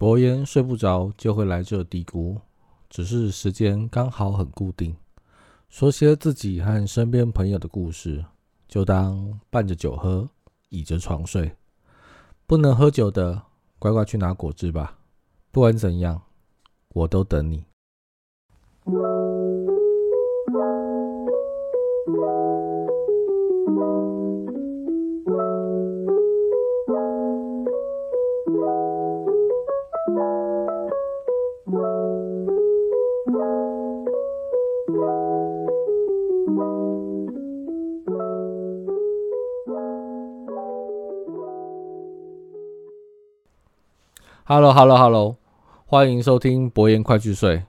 伯言睡不着就会来这嘀咕，只是时间刚好很固定。说些自己和身边朋友的故事，就当伴着酒喝，倚着床睡。不能喝酒的，乖乖去拿果汁吧。不管怎样，我都等你。Hello，Hello，Hello，欢迎收听博言快去睡，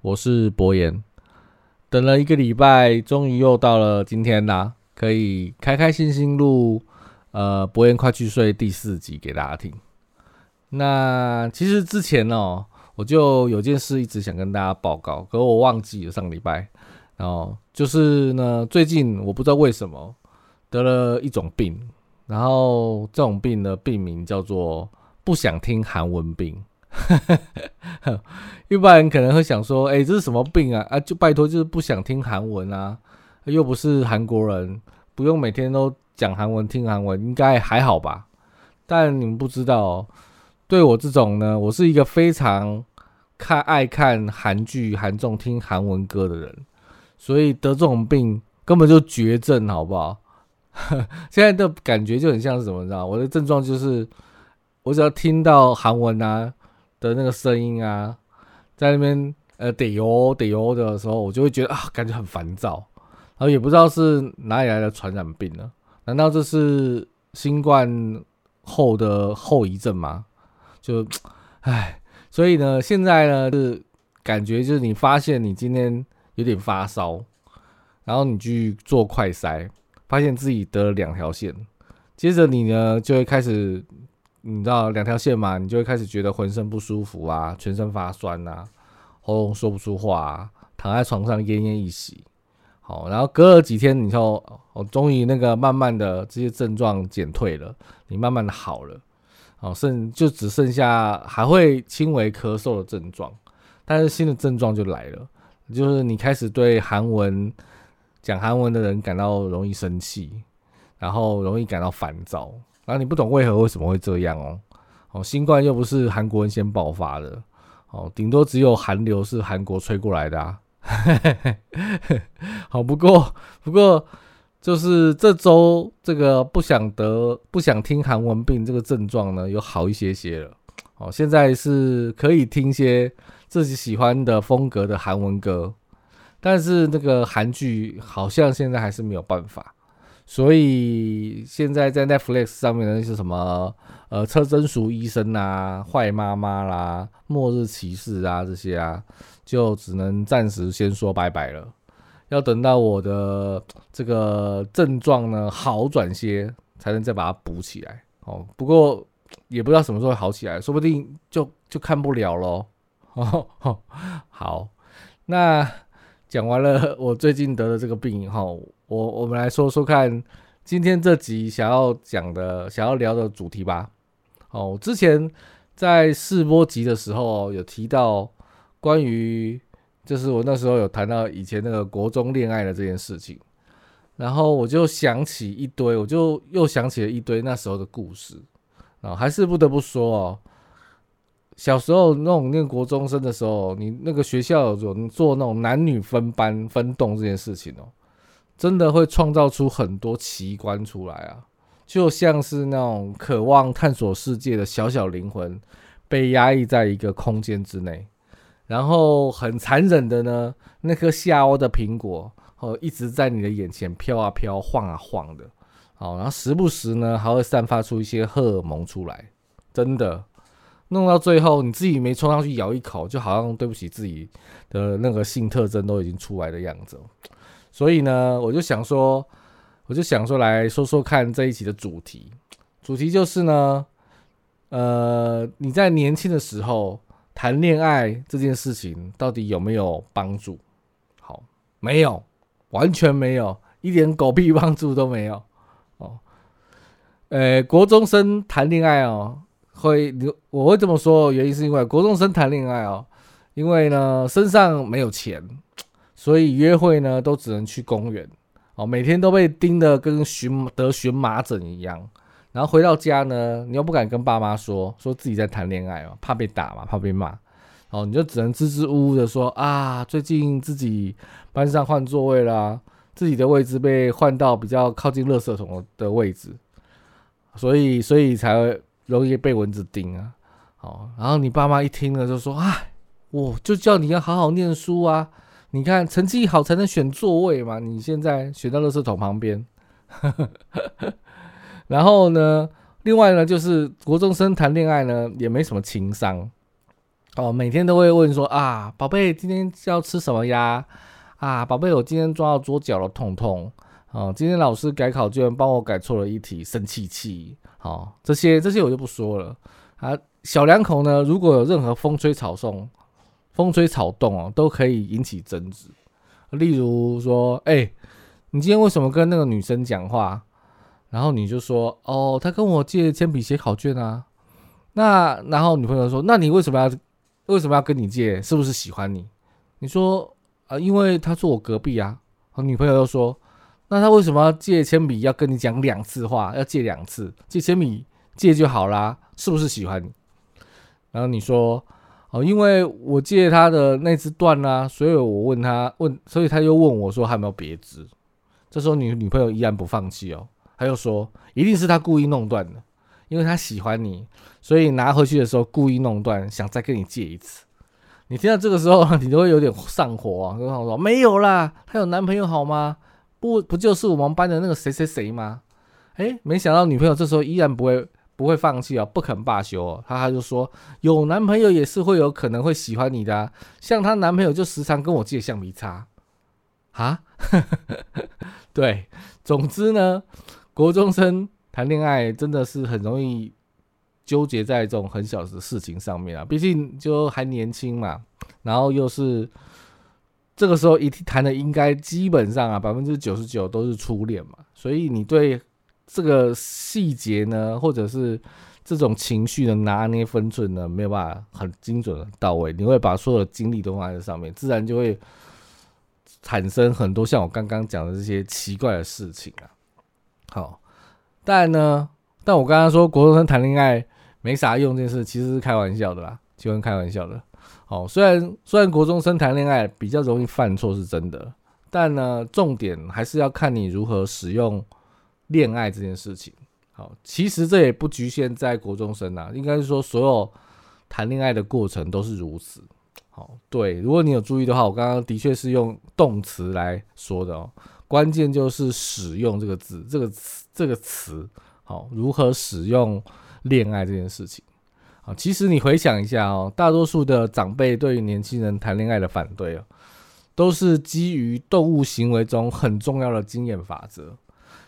我是博言。等了一个礼拜，终于又到了今天啦，可以开开心心录呃博言快去睡第四集给大家听。那其实之前哦，我就有件事一直想跟大家报告，可我忘记了上礼拜。然后就是呢，最近我不知道为什么得了一种病，然后这种病的病名叫做。不想听韩文病，一般人可能会想说：“哎，这是什么病啊？啊，就拜托，就是不想听韩文啊，又不是韩国人，不用每天都讲韩文听韩文，应该还好吧？”但你们不知道，对我这种呢，我是一个非常看爱看韩剧、韩综、听韩文歌的人，所以得这种病根本就绝症，好不好？现在的感觉就很像是什么？知道我的症状就是。我只要听到韩文啊的那个声音啊，在那边呃得油得油的时候，我就会觉得啊，感觉很烦躁，然后也不知道是哪里来的传染病呢？难道这是新冠后的后遗症吗？就唉，所以呢，现在呢是感觉就是你发现你今天有点发烧，然后你去做快筛，发现自己得了两条线，接着你呢就会开始。你知道两条线嘛？你就会开始觉得浑身不舒服啊，全身发酸啊，喉咙说不出话，啊，躺在床上奄奄一息。好，然后隔了几天，你就我终于那个慢慢的这些症状减退了，你慢慢的好了，哦，剩就只剩下还会轻微咳嗽的症状，但是新的症状就来了，就是你开始对韩文讲韩文的人感到容易生气，然后容易感到烦躁。然后你不懂为何为什么会这样哦？哦，新冠又不是韩国人先爆发的，哦，顶多只有韩流是韩国吹过来的啊。好，不过不过就是这周这个不想得不想听韩文病这个症状呢，有好一些些了。哦，现在是可以听些自己喜欢的风格的韩文歌，但是那个韩剧好像现在还是没有办法。所以现在在 Netflix 上面的那些什么呃车真淑医生啊、坏妈妈啦、末日骑士啊这些啊，就只能暂时先说拜拜了。要等到我的这个症状呢好转些，才能再把它补起来。哦，不过也不知道什么时候会好起来，说不定就就看不了喽。哦，好，那讲完了我最近得的这个病以后。我我们来说说看，今天这集想要讲的、想要聊的主题吧。哦，我之前在试播集的时候有提到关于，就是我那时候有谈到以前那个国中恋爱的这件事情，然后我就想起一堆，我就又想起了一堆那时候的故事啊，还是不得不说哦，小时候那种念国中生的时候，你那个学校有做那种男女分班分栋这件事情哦。真的会创造出很多奇观出来啊，就像是那种渴望探索世界的小小灵魂，被压抑在一个空间之内，然后很残忍的呢，那颗下凹的苹果哦，一直在你的眼前飘啊飘，晃啊晃的，好，然后时不时呢还会散发出一些荷尔蒙出来，真的弄到最后你自己没冲上去咬一口，就好像对不起自己的那个性特征都已经出来的样子。所以呢，我就想说，我就想说来说说看这一期的主题。主题就是呢，呃，你在年轻的时候谈恋爱这件事情到底有没有帮助？好，没有，完全没有，一点狗屁帮助都没有。哦，呃，国中生谈恋爱哦，会，我会这么说，原因是因为国中生谈恋爱哦，因为呢身上没有钱，所以约会呢都只能去公园哦，每天都被盯得跟荨得荨麻疹一样，然后回到家呢，你又不敢跟爸妈说，说自己在谈恋爱嘛，怕被打嘛，怕被骂，哦，你就只能支支吾吾的说啊，最近自己班上换座位啦，自己的位置被换到比较靠近垃圾桶的位置，所以所以才。容易被蚊子叮啊，哦，然后你爸妈一听了就说：“啊，我就叫你要好好念书啊！你看成绩好才能选座位嘛，你现在选到垃圾桶旁边。”然后呢，另外呢，就是国中生谈恋爱呢也没什么情商哦，每天都会问说：“啊，宝贝，今天要吃什么呀？啊，宝贝，我今天抓到桌脚了，痛痛。哦，今天老师改考卷帮我改错了一题，生气气。”哦，这些这些我就不说了啊。小两口呢，如果有任何风吹草动、风吹草动哦，都可以引起争执。例如说，哎，你今天为什么跟那个女生讲话？然后你就说，哦，她跟我借铅笔写考卷啊。那然后女朋友说，那你为什么要为什么要跟你借？是不是喜欢你？你说啊，因为他坐我隔壁啊。女朋友又说。那他为什么要借铅笔？要跟你讲两次话，要借两次？借铅笔借就好啦，是不是喜欢你？然后你说哦，因为我借他的那只断啦，所以我问他问，所以他又问我说还有没有别只？这时候你女朋友依然不放弃哦，他又说一定是他故意弄断的，因为他喜欢你，所以拿回去的时候故意弄断，想再跟你借一次。你听到这个时候，你都会有点上火啊，跟他说没有啦，她有男朋友好吗？不不就是我们班的那个谁谁谁吗？哎，没想到女朋友这时候依然不会不会放弃哦，不肯罢休哦。她她就说有男朋友也是会有可能会喜欢你的，像她男朋友就时常跟我借橡皮擦啊。对，总之呢，国中生谈恋爱真的是很容易纠结在这种很小的事情上面啊，毕竟就还年轻嘛，然后又是。这个时候一谈的应该基本上啊百分之九十九都是初恋嘛，所以你对这个细节呢，或者是这种情绪的拿捏分寸呢，没有办法很精准的到位，你会把所有的精力都放在上面，自然就会产生很多像我刚刚讲的这些奇怪的事情啊。好，但呢，但我刚刚说国中生谈恋爱没啥用这件事，其实是开玩笑的啦，就跟开玩笑的。哦，虽然虽然国中生谈恋爱比较容易犯错是真的，但呢，重点还是要看你如何使用恋爱这件事情。好，其实这也不局限在国中生啊，应该是说所有谈恋爱的过程都是如此。好，对，如果你有注意的话，我刚刚的确是用动词来说的哦，关键就是使用这个字，这个词，这个词，好，如何使用恋爱这件事情。啊，其实你回想一下哦，大多数的长辈对于年轻人谈恋爱的反对哦，都是基于动物行为中很重要的经验法则。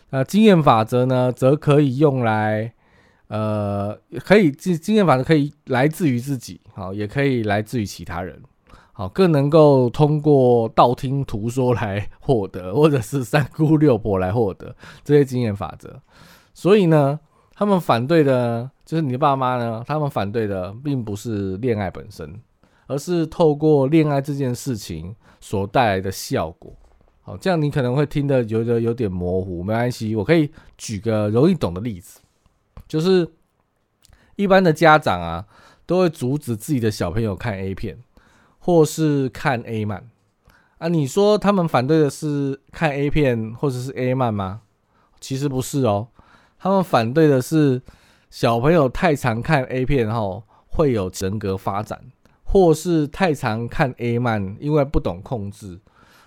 那经验法则呢，则可以用来，呃，可以经经验法则可以来自于自己，好，也可以来自于其他人，好，更能够通过道听途说来获得，或者是三姑六婆来获得这些经验法则。所以呢。他们反对的，就是你的爸妈呢。他们反对的并不是恋爱本身，而是透过恋爱这件事情所带来的效果。好，这样你可能会听得有的有点模糊，没关系，我可以举个容易懂的例子，就是一般的家长啊，都会阻止自己的小朋友看 A 片，或是看 A 漫啊。你说他们反对的是看 A 片或者是 A 漫吗？其实不是哦。他们反对的是小朋友太常看 A 片后会有人格发展，或是太常看 A 漫，因为不懂控制，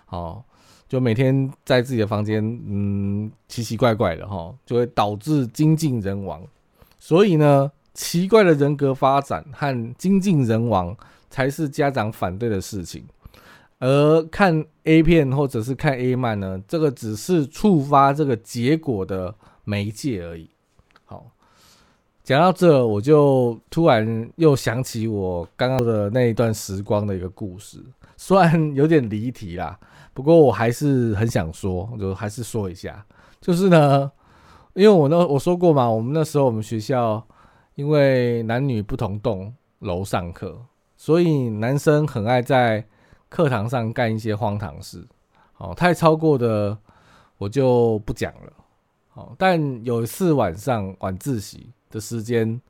哦，就每天在自己的房间，嗯，奇奇怪怪的哈，就会导致精尽人亡。所以呢，奇怪的人格发展和精尽人亡才是家长反对的事情，而看 A 片或者是看 A 漫呢，这个只是触发这个结果的。媒介而已。好，讲到这，我就突然又想起我刚刚的那一段时光的一个故事，虽然有点离题啦，不过我还是很想说，就还是说一下。就是呢，因为我那我说过嘛，我们那时候我们学校因为男女不同栋楼上课，所以男生很爱在课堂上干一些荒唐事。哦，太超过的我就不讲了。好，但有一次晚上晚自习的时间，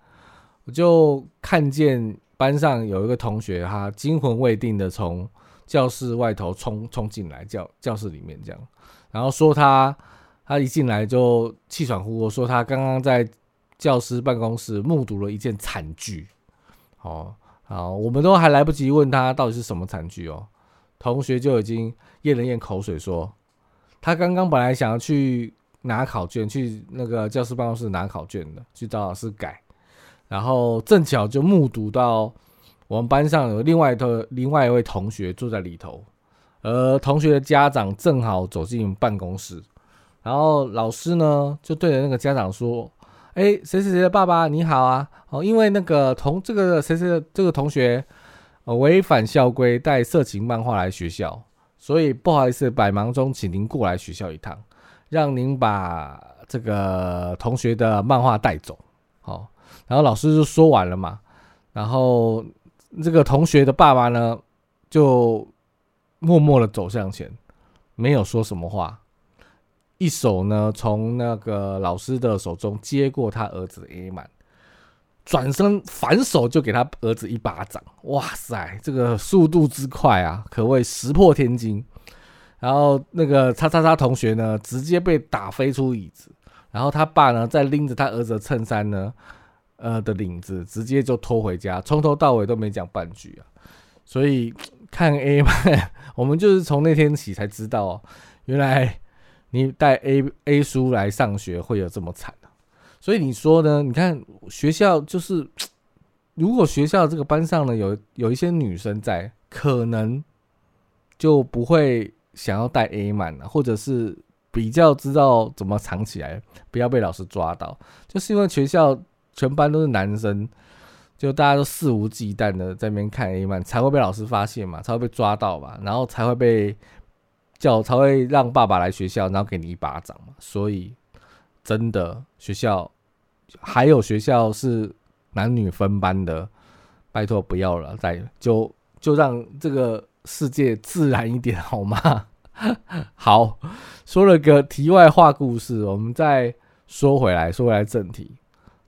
我就看见班上有一个同学，他惊魂未定的从教室外头冲冲进来教教室里面，这样，然后说他他一进来就气喘呼呼，说他刚刚在教师办公室目睹了一件惨剧。哦，好，我们都还来不及问他到底是什么惨剧哦，同学就已经咽了咽口水，说他刚刚本来想要去。拿考卷去那个教师办公室拿考卷的，去找老师改，然后正巧就目睹到我们班上有另外的另外一位同学坐在里头，而同学的家长正好走进办公室，然后老师呢就对着那个家长说：“哎，谁谁谁的爸爸你好啊，哦，因为那个同这个谁谁的这个同学违反校规带色情漫画来学校，所以不好意思，百忙中请您过来学校一趟。”让您把这个同学的漫画带走，好，然后老师就说完了嘛，然后这个同学的爸爸呢，就默默的走向前，没有说什么话，一手呢从那个老师的手中接过他儿子的 A 满，转身反手就给他儿子一巴掌，哇塞，这个速度之快啊，可谓石破天惊。然后那个叉叉叉同学呢，直接被打飞出椅子。然后他爸呢，再拎着他儿子的衬衫呢，呃的领子，直接就拖回家，从头到尾都没讲半句啊。所以看 A 漫，我们就是从那天起才知道，原来你带 A A 书来上学会有这么惨啊。所以你说呢？你看学校就是，如果学校这个班上呢有有一些女生在，可能就不会。想要带 A 满啊，或者是比较知道怎么藏起来，不要被老师抓到，就是因为学校全班都是男生，就大家都肆无忌惮的在那边看 A 满，才会被老师发现嘛，才会被抓到嘛，然后才会被叫，才会让爸爸来学校，然后给你一巴掌嘛。所以真的学校还有学校是男女分班的，拜托不要了，再就就让这个。世界自然一点好吗？好，说了个题外话故事，我们再说回来，说回来正题。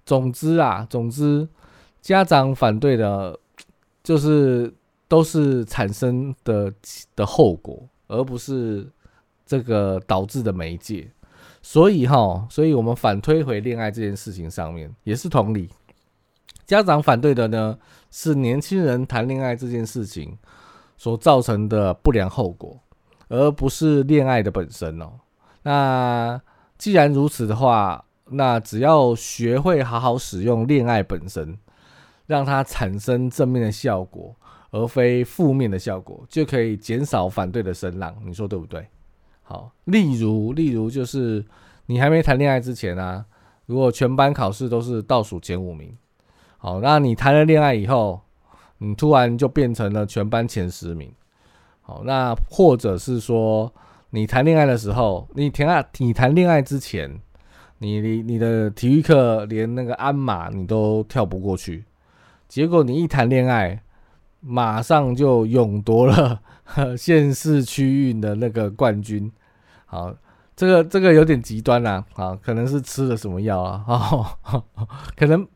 总之啊，总之，家长反对的，就是都是产生的的后果，而不是这个导致的媒介。所以哈，所以我们反推回恋爱这件事情上面，也是同理。家长反对的呢，是年轻人谈恋爱这件事情。所造成的不良后果，而不是恋爱的本身哦。那既然如此的话，那只要学会好好使用恋爱本身，让它产生正面的效果，而非负面的效果，就可以减少反对的声浪。你说对不对？好，例如，例如就是你还没谈恋爱之前啊，如果全班考试都是倒数前五名，好，那你谈了恋爱以后。你突然就变成了全班前十名，好，那或者是说你谈恋爱的时候，你谈啊，你谈恋爱之前，你你你的体育课连那个鞍马你都跳不过去，结果你一谈恋爱，马上就勇夺了 县市区域的那个冠军，好，这个这个有点极端啦，啊，可能是吃了什么药啊，哦，可能。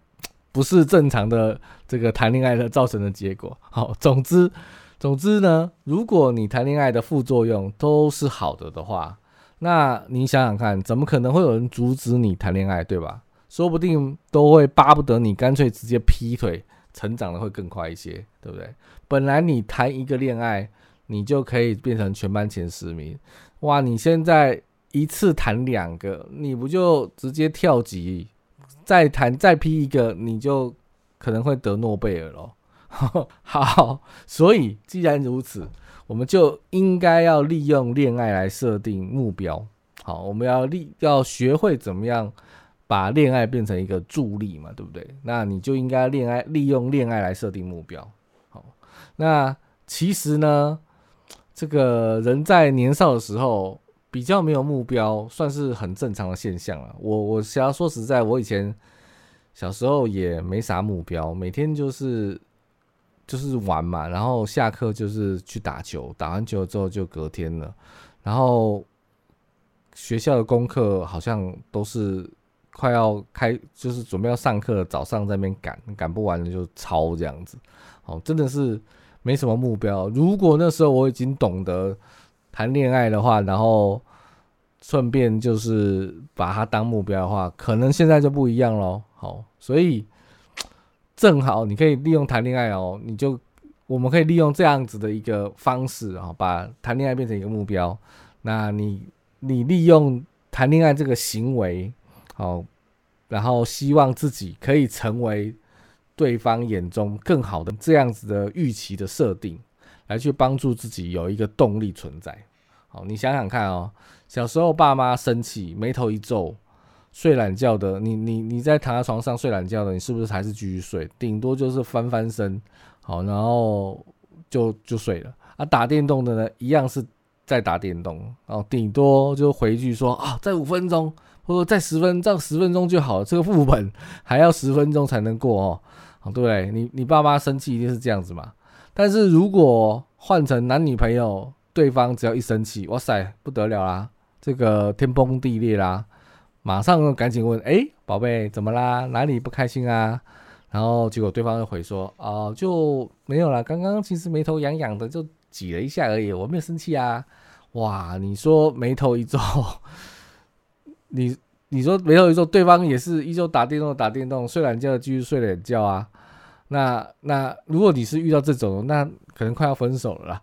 不是正常的这个谈恋爱的造成的结果。好，总之，总之呢，如果你谈恋爱的副作用都是好的的话，那你想想看，怎么可能会有人阻止你谈恋爱，对吧？说不定都会巴不得你干脆直接劈腿，成长的会更快一些，对不对？本来你谈一个恋爱，你就可以变成全班前十名，哇！你现在一次谈两个，你不就直接跳级？再谈再批一个，你就可能会得诺贝尔喽。好，所以既然如此，我们就应该要利用恋爱来设定目标。好，我们要利要学会怎么样把恋爱变成一个助力嘛，对不对？那你就应该恋爱利用恋爱来设定目标。好，那其实呢，这个人在年少的时候。比较没有目标，算是很正常的现象了。我我想要说实在，我以前小时候也没啥目标，每天就是就是玩嘛，然后下课就是去打球，打完球之后就隔天了，然后学校的功课好像都是快要开，就是准备要上课，早上在那边赶，赶不完了就抄这样子，哦，真的是没什么目标。如果那时候我已经懂得谈恋爱的话，然后。顺便就是把它当目标的话，可能现在就不一样喽。好，所以正好你可以利用谈恋爱哦，你就我们可以利用这样子的一个方式啊，把谈恋爱变成一个目标。那你你利用谈恋爱这个行为，好，然后希望自己可以成为对方眼中更好的这样子的预期的设定，来去帮助自己有一个动力存在。好，你想想看哦。小时候，爸妈生气，眉头一皱，睡懒觉的，你你你在躺在床上睡懒觉的，你是不是还是继续睡？顶多就是翻翻身，好，然后就就睡了。啊，打电动的呢，一样是在打电动，哦顶多就回去说啊，再五分钟，或者再十分，这十分钟就好了。这个副本还要十分钟才能过哦，好，对？你你爸妈生气一定是这样子嘛？但是如果换成男女朋友，对方只要一生气，哇塞，不得了啦！这个天崩地裂啦，马上赶紧问，哎，宝贝，怎么啦？哪里不开心啊？然后结果对方就回说，哦，就没有了。刚刚其实眉头痒痒的，就挤了一下而已，我没有生气啊。哇，你说眉头一皱，你你说眉头一皱，对方也是依旧打电动打电动，睡懒觉继续睡懒觉啊。那那如果你是遇到这种，那可能快要分手了。啦。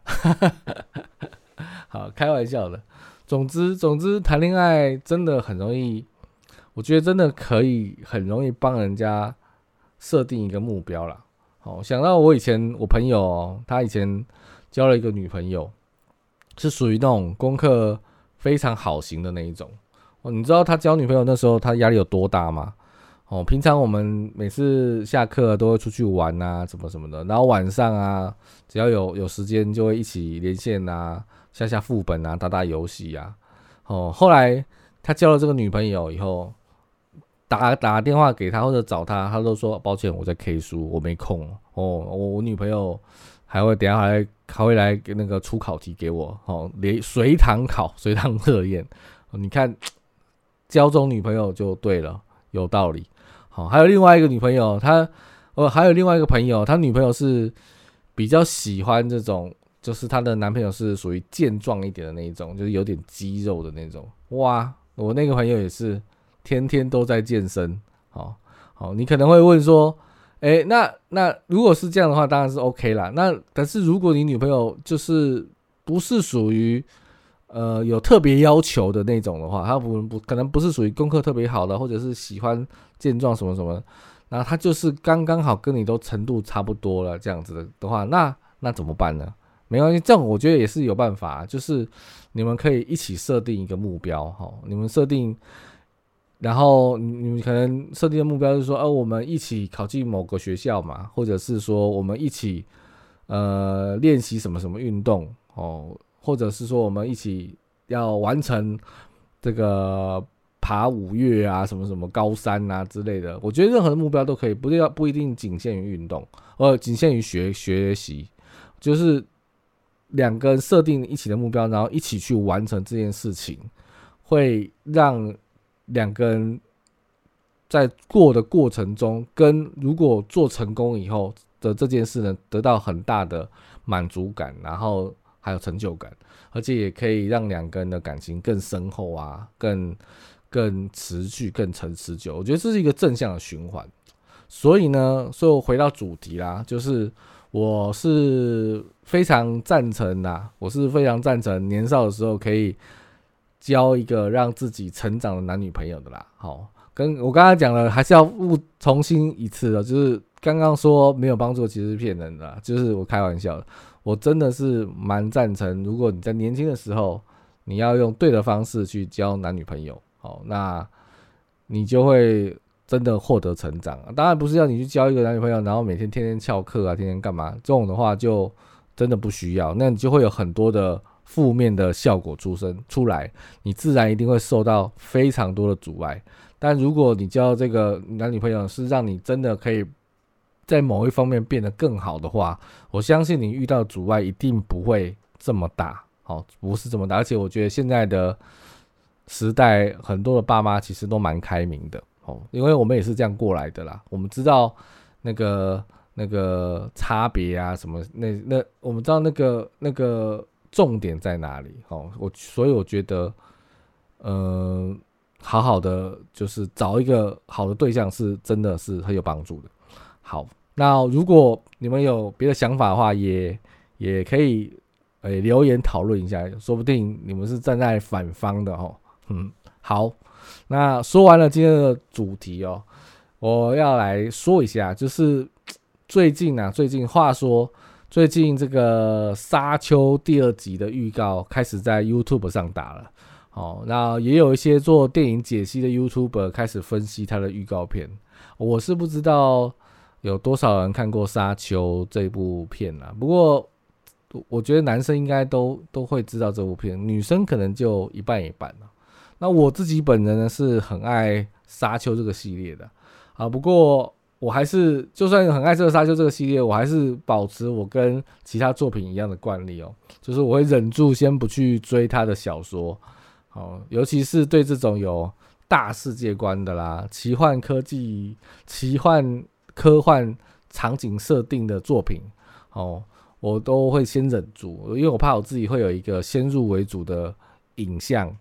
好，开玩笑的。总之，总之，谈恋爱真的很容易，我觉得真的可以很容易帮人家设定一个目标啦。哦，想到我以前我朋友，哦他以前交了一个女朋友，是属于那种功课非常好型的那一种。哦，你知道他交女朋友那时候他压力有多大吗？哦，平常我们每次下课都会出去玩啊，什么什么的，然后晚上啊，只要有有时间就会一起连线啊。下下副本啊，打打游戏呀。哦，后来他交了这个女朋友以后，打打电话给他或者找他，他都说抱歉，我在 K 书，我没空。哦，我我女朋友还会等下还还会来给那个出考题给我。哦，连随堂考、随堂测验。你看，交中女朋友就对了，有道理。好，还有另外一个女朋友，他呃还有另外一个朋友，他女朋友是比较喜欢这种。就是她的男朋友是属于健壮一点的那一种，就是有点肌肉的那种。哇，我那个朋友也是天天都在健身。好，好，你可能会问说，哎，那那如果是这样的话，当然是 OK 啦。那但是如果你女朋友就是不是属于呃有特别要求的那种的话，他不不可能不是属于功课特别好的，或者是喜欢健壮什么什么，然后她就是刚刚好跟你都程度差不多了这样子的话，那那怎么办呢？没关系，这种我觉得也是有办法，就是你们可以一起设定一个目标，哈，你们设定，然后你们可能设定的目标是说，哦，我们一起考进某个学校嘛，或者是说我们一起呃练习什么什么运动，哦，或者是说我们一起要完成这个爬五岳啊，什么什么高山啊之类的。我觉得任何的目标都可以，不要不一定仅限于运动，呃，仅限于学学习，就是。两个人设定一起的目标，然后一起去完成这件事情，会让两个人在过的过程中，跟如果做成功以后的这件事呢，得到很大的满足感，然后还有成就感，而且也可以让两个人的感情更深厚啊，更更持续、更长持久。我觉得这是一个正向的循环。所以呢，所以我回到主题啦，就是。我是非常赞成啦，我是非常赞成年少的时候可以交一个让自己成长的男女朋友的啦。好，跟我刚刚讲了，还是要误重新一次的，就是刚刚说没有帮助，其实是骗人的，就是我开玩笑的。我真的是蛮赞成，如果你在年轻的时候，你要用对的方式去交男女朋友，好，那你就会。真的获得成长，当然不是要你去交一个男女朋友，然后每天天天翘课啊，天天干嘛？这种的话就真的不需要，那你就会有很多的负面的效果出生出来，你自然一定会受到非常多的阻碍。但如果你交这个男女朋友是让你真的可以在某一方面变得更好的话，我相信你遇到阻碍一定不会这么大，好，不是这么大。而且我觉得现在的时代，很多的爸妈其实都蛮开明的，哦，因为我们也是这样过来的啦。我们知道那个那个差别啊，什么那那我们知道那个那个重点在哪里，哦，我所以我觉得，呃。好好的，就是找一个好的对象，是真的是很有帮助的。好，那如果你们有别的想法的话，也也可以诶留言讨论一下，说不定你们是站在反方的哦。嗯，好，那说完了今天的主题哦，我要来说一下，就是最近啊，最近话说，最近这个《沙丘》第二集的预告开始在 YouTube 上打了。哦，那也有一些做电影解析的 YouTuber 开始分析他的预告片。我是不知道有多少人看过《沙丘》这部片啊，不过我觉得男生应该都都会知道这部片，女生可能就一半一半了。那我自己本人呢是很爱《沙丘》这个系列的啊，不过我还是就算很爱这个《沙丘》这个系列，我还是保持我跟其他作品一样的惯例哦，就是我会忍住先不去追他的小说。哦，尤其是对这种有大世界观的啦、奇幻科技、奇幻科幻场景设定的作品，哦，我都会先忍住，因为我怕我自己会有一个先入为主的影像，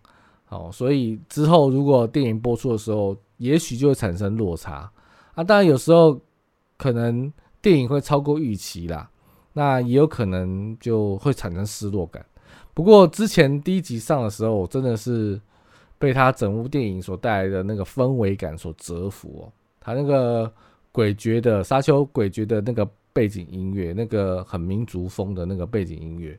哦，所以之后如果电影播出的时候，也许就会产生落差啊。当然有时候可能电影会超过预期啦，那也有可能就会产生失落感。不过之前第一集上的时候，我真的是被他整部电影所带来的那个氛围感所折服哦。他那个诡谲的沙丘诡谲的那个背景音乐，那个很民族风的那个背景音乐，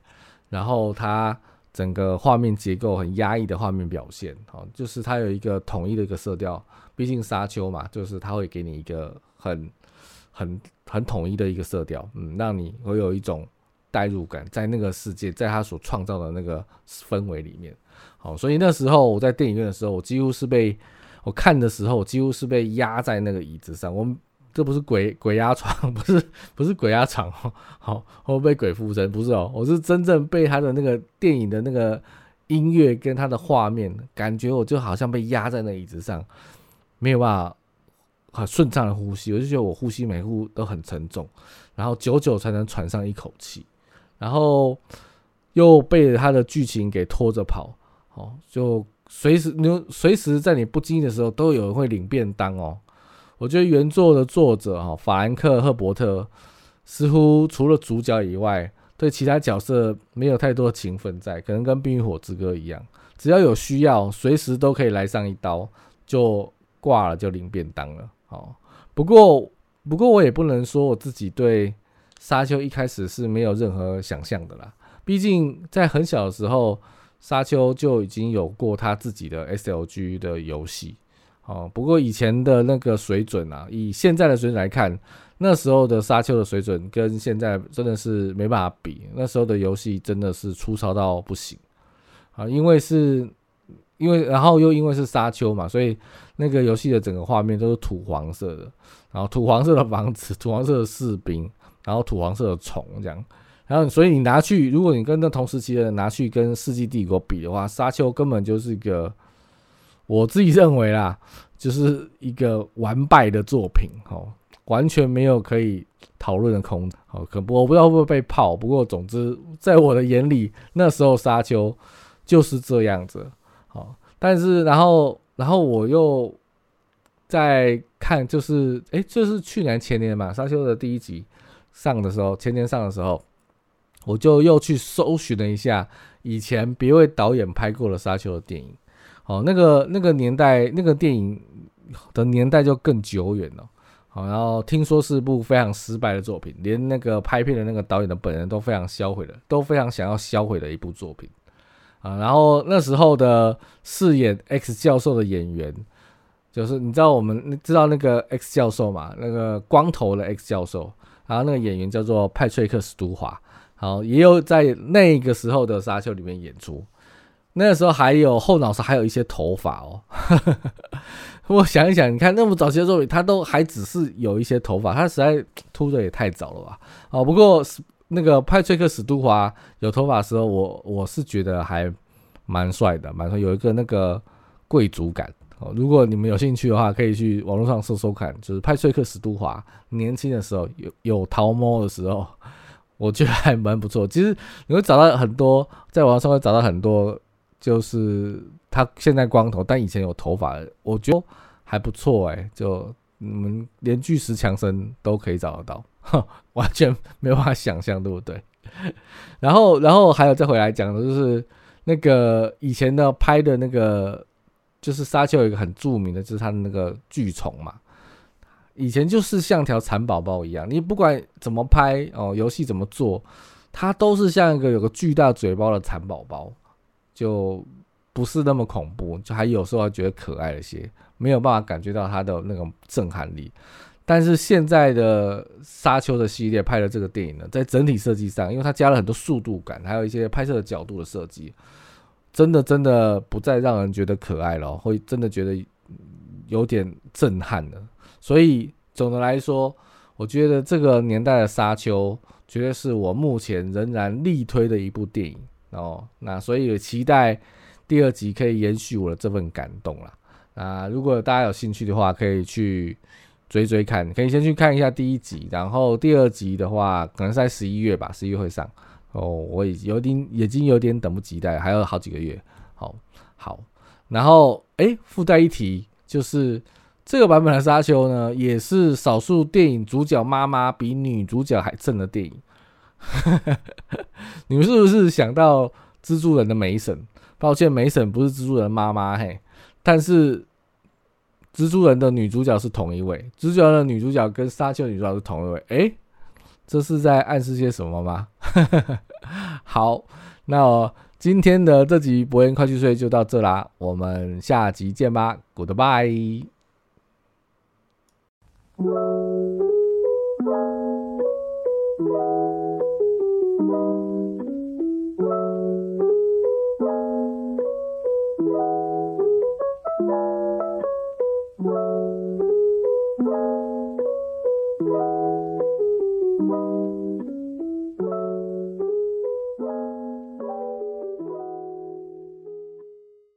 然后它整个画面结构很压抑的画面表现，哦，就是它有一个统一的一个色调。毕竟沙丘嘛，就是它会给你一个很很很统一的一个色调，嗯，让你会有一种。代入感在那个世界，在他所创造的那个氛围里面，好，所以那时候我在电影院的时候，我几乎是被我看的时候，几乎是被压在那个椅子上。我这不是鬼 鬼压床，不是不是鬼压床，好，我被鬼附身，不是哦，我是真正被他的那个电影的那个音乐跟他的画面，感觉我就好像被压在那椅子上，没有办法很顺畅的呼吸，我就觉得我呼吸每呼都很沉重，然后久久才能喘上一口气。然后又被他的剧情给拖着跑，哦，就随时你随时在你不经意的时候，都有人会领便当哦。我觉得原作的作者哈法兰克·赫伯特似乎除了主角以外，对其他角色没有太多情分在，可能跟《冰与火之歌》一样，只要有需要，随时都可以来上一刀，就挂了就领便当了。哦，不过不过我也不能说我自己对。沙丘一开始是没有任何想象的啦，毕竟在很小的时候，沙丘就已经有过他自己的 SLG 的游戏。哦，不过以前的那个水准啊，以现在的水准来看，那时候的沙丘的水准跟现在真的是没办法比。那时候的游戏真的是粗糙到不行啊，因为是，因为然后又因为是沙丘嘛，所以那个游戏的整个画面都是土黄色的，然后土黄色的房子，土黄色的士兵。然后土黄色的虫这样，然后所以你拿去，如果你跟那同时期的人拿去跟《世纪帝国》比的话，《沙丘》根本就是一个，我自己认为啦，就是一个完败的作品，哦，完全没有可以讨论的空，好，可我不知道会不会被泡，不过总之在我的眼里，那时候《沙丘》就是这样子，哦，但是然后然后我又在看，就是哎，就是去年前年嘛，《沙丘》的第一集。上的时候，前年上的时候，我就又去搜寻了一下以前别位导演拍过的沙丘的电影。哦，那个那个年代，那个电影的年代就更久远了。好，然后听说是部非常失败的作品，连那个拍片的那个导演的本人都非常销毁的，都非常想要销毁的一部作品。啊，然后那时候的饰演 X 教授的演员，就是你知道我们知道那个 X 教授嘛？那个光头的 X 教授。然后那个演员叫做派翠克·斯图华，好，也有在那个时候的《沙丘》里面演出。那个时候还有后脑勺还有一些头发哦。我想一想，你看那么早期的作品，他都还只是有一些头发，他实在秃的也太早了吧？哦，不过那个派翠克史都华有头发的时候，我我是觉得还蛮帅的，蛮帅，有一个那个贵族感哦。如果你们有兴趣的话，可以去网络上搜搜看，就是派翠克史都华年轻的时候有有桃毛的时候，我觉得还蛮不错。其实你会找到很多，在网上会找到很多，就是。他现在光头，但以前有头发，我觉得还不错哎。就你们连巨石强森都可以找得到，完全没有办法想象，对不对？然后，然后还有再回来讲的就是那个以前的拍的那个，就是沙丘有一个很著名的，就是他的那个巨虫嘛。以前就是像条蚕宝宝一样，你不管怎么拍哦，游戏怎么做，它都是像一个有个巨大嘴巴的蚕宝宝，就。不是那么恐怖，就还有时候还觉得可爱一些，没有办法感觉到它的那种震撼力。但是现在的沙丘的系列拍的这个电影呢，在整体设计上，因为它加了很多速度感，还有一些拍摄的角度的设计，真的真的不再让人觉得可爱了，会真的觉得有点震撼的。所以总的来说，我觉得这个年代的沙丘，绝对是我目前仍然力推的一部电影哦。那所以也期待。第二集可以延续我的这份感动啦。啊！如果大家有兴趣的话，可以去追追看，可以先去看一下第一集，然后第二集的话，可能在十一月吧，十一月会上哦。我已经有点已经有点等不及待，还有好几个月。好，好，然后哎，附带一提，就是这个版本的沙丘呢，也是少数电影主角妈妈比女主角还正的电影。你们是不是想到蜘蛛人的梅婶？抱歉，梅婶不是蜘蛛人妈妈嘿，但是蜘蛛人的女主角是同一位，蜘蛛人的女主角跟沙丘女主角是同一位，诶，这是在暗示些什么吗？好，那今天的这集博言快去睡就到这啦，我们下集见吧，Goodbye。